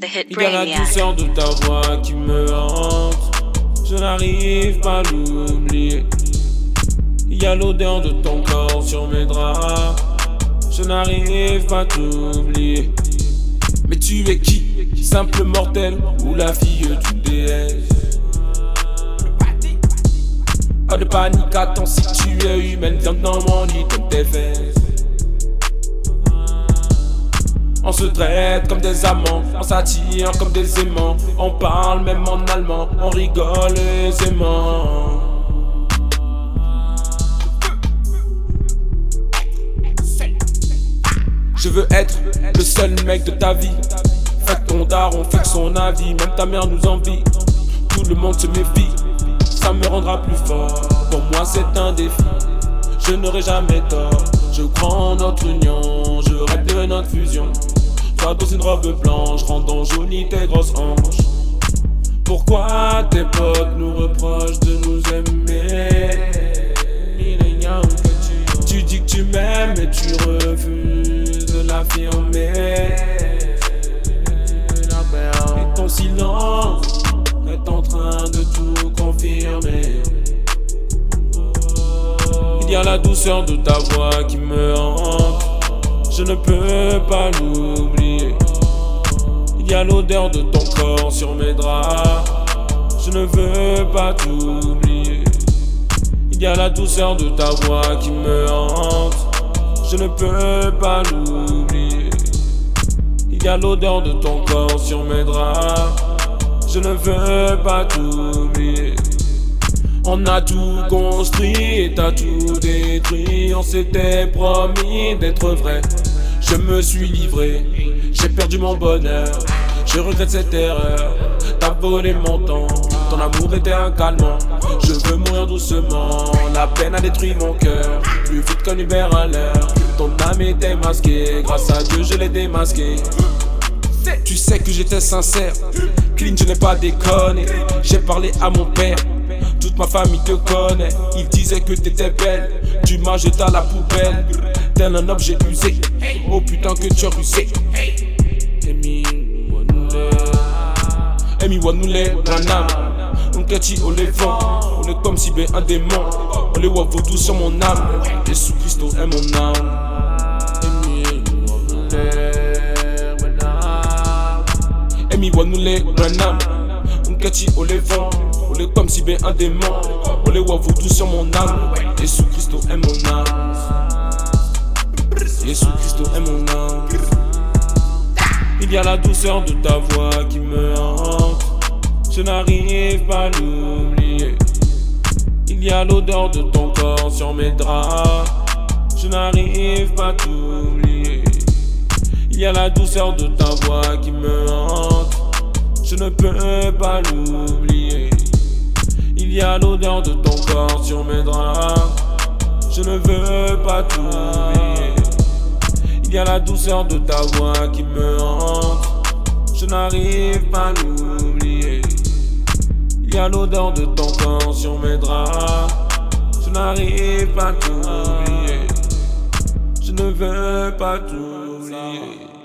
Il y a la douceur de ta voix qui me hante. Je n'arrive pas à l'oublier. Il y a l'odeur de ton corps sur mes draps. Je n'arrive pas à t'oublier. Mais tu es qui Simple mortel ou la fille d'une déesse? Pas de panique, attends si tu es humaine, viens dans mon lit, donne tes fesses. On se traite comme des amants, on s'attire comme des aimants. On parle même en allemand, on rigole aisément. Je veux être le seul mec de ta vie. Fais ton daron, fait que son avis, même ta mère nous envie. Tout le monde se méfie, ça me rendra plus fort. Pour moi, c'est un défi. Je n'aurai jamais tort. Je crois en notre union, je rêve de notre fusion. Toi dans une robe blanche, rendant jolie tes grosses hanches. Pourquoi tes potes nous reprochent de nous aimer? Tu dis que tu m'aimes et tu refuses de l'affirmer. Et ton silence est en train de tout confirmer. Il y a la douceur de ta voix qui me hante. Je ne peux pas l'oublier. Il y a l'odeur de ton corps sur mes draps. Je ne veux pas t'oublier. Il y a la douceur de ta voix qui me hante. Je ne peux pas l'oublier. Il y a l'odeur de ton corps sur mes draps. Je ne veux pas t'oublier. On a tout construit t'as tout détruit. On s'était promis d'être vrai. Je me suis livré, j'ai perdu mon bonheur. Je regrette cette erreur. T'as volé mon temps, ton amour était un calmant. Je veux mourir doucement, la peine a détruit mon cœur. Plus vite qu'un Uber à l'heure. Ton âme était masquée, grâce à Dieu je l'ai démasqué. Tu sais que j'étais sincère, clean, je n'ai pas déconné. J'ai parlé à mon père, toute ma famille te connaît. Il disait que t'étais belle, tu m'as jeté à la poubelle. Tel un objet usé, oh putain que tu as rusé. Wanule, Emi Wanule, Ranam. Nketi au levant, on est comme si ben un démon. On les voit vaudou sur mon âme, Jésus Christo est mon âme. Emi Wanule, Ranam. Emi Wanule, Ranam. Nketi au levant, on est comme si ben un démon. On les voit vaudou sur mon âme, Jésus Christo est mon âme. Jésus Christo est mon âme. Il y a la douceur de ta voix qui me hante. Je n'arrive pas à l'oublier. Il y a l'odeur de ton corps sur mes draps. Je n'arrive pas à t'oublier. Il y a la douceur de ta voix qui me hante. Je ne peux pas l'oublier. Il y a l'odeur de ton corps sur mes draps. Je ne veux pas t'oublier. Il y a la douceur de ta voix qui me hante. Je n'arrive pas à l'oublier. Il y a l'odeur de ton corps sur mes draps. Je n'arrive pas à t'oublier. Je ne veux pas t'oublier.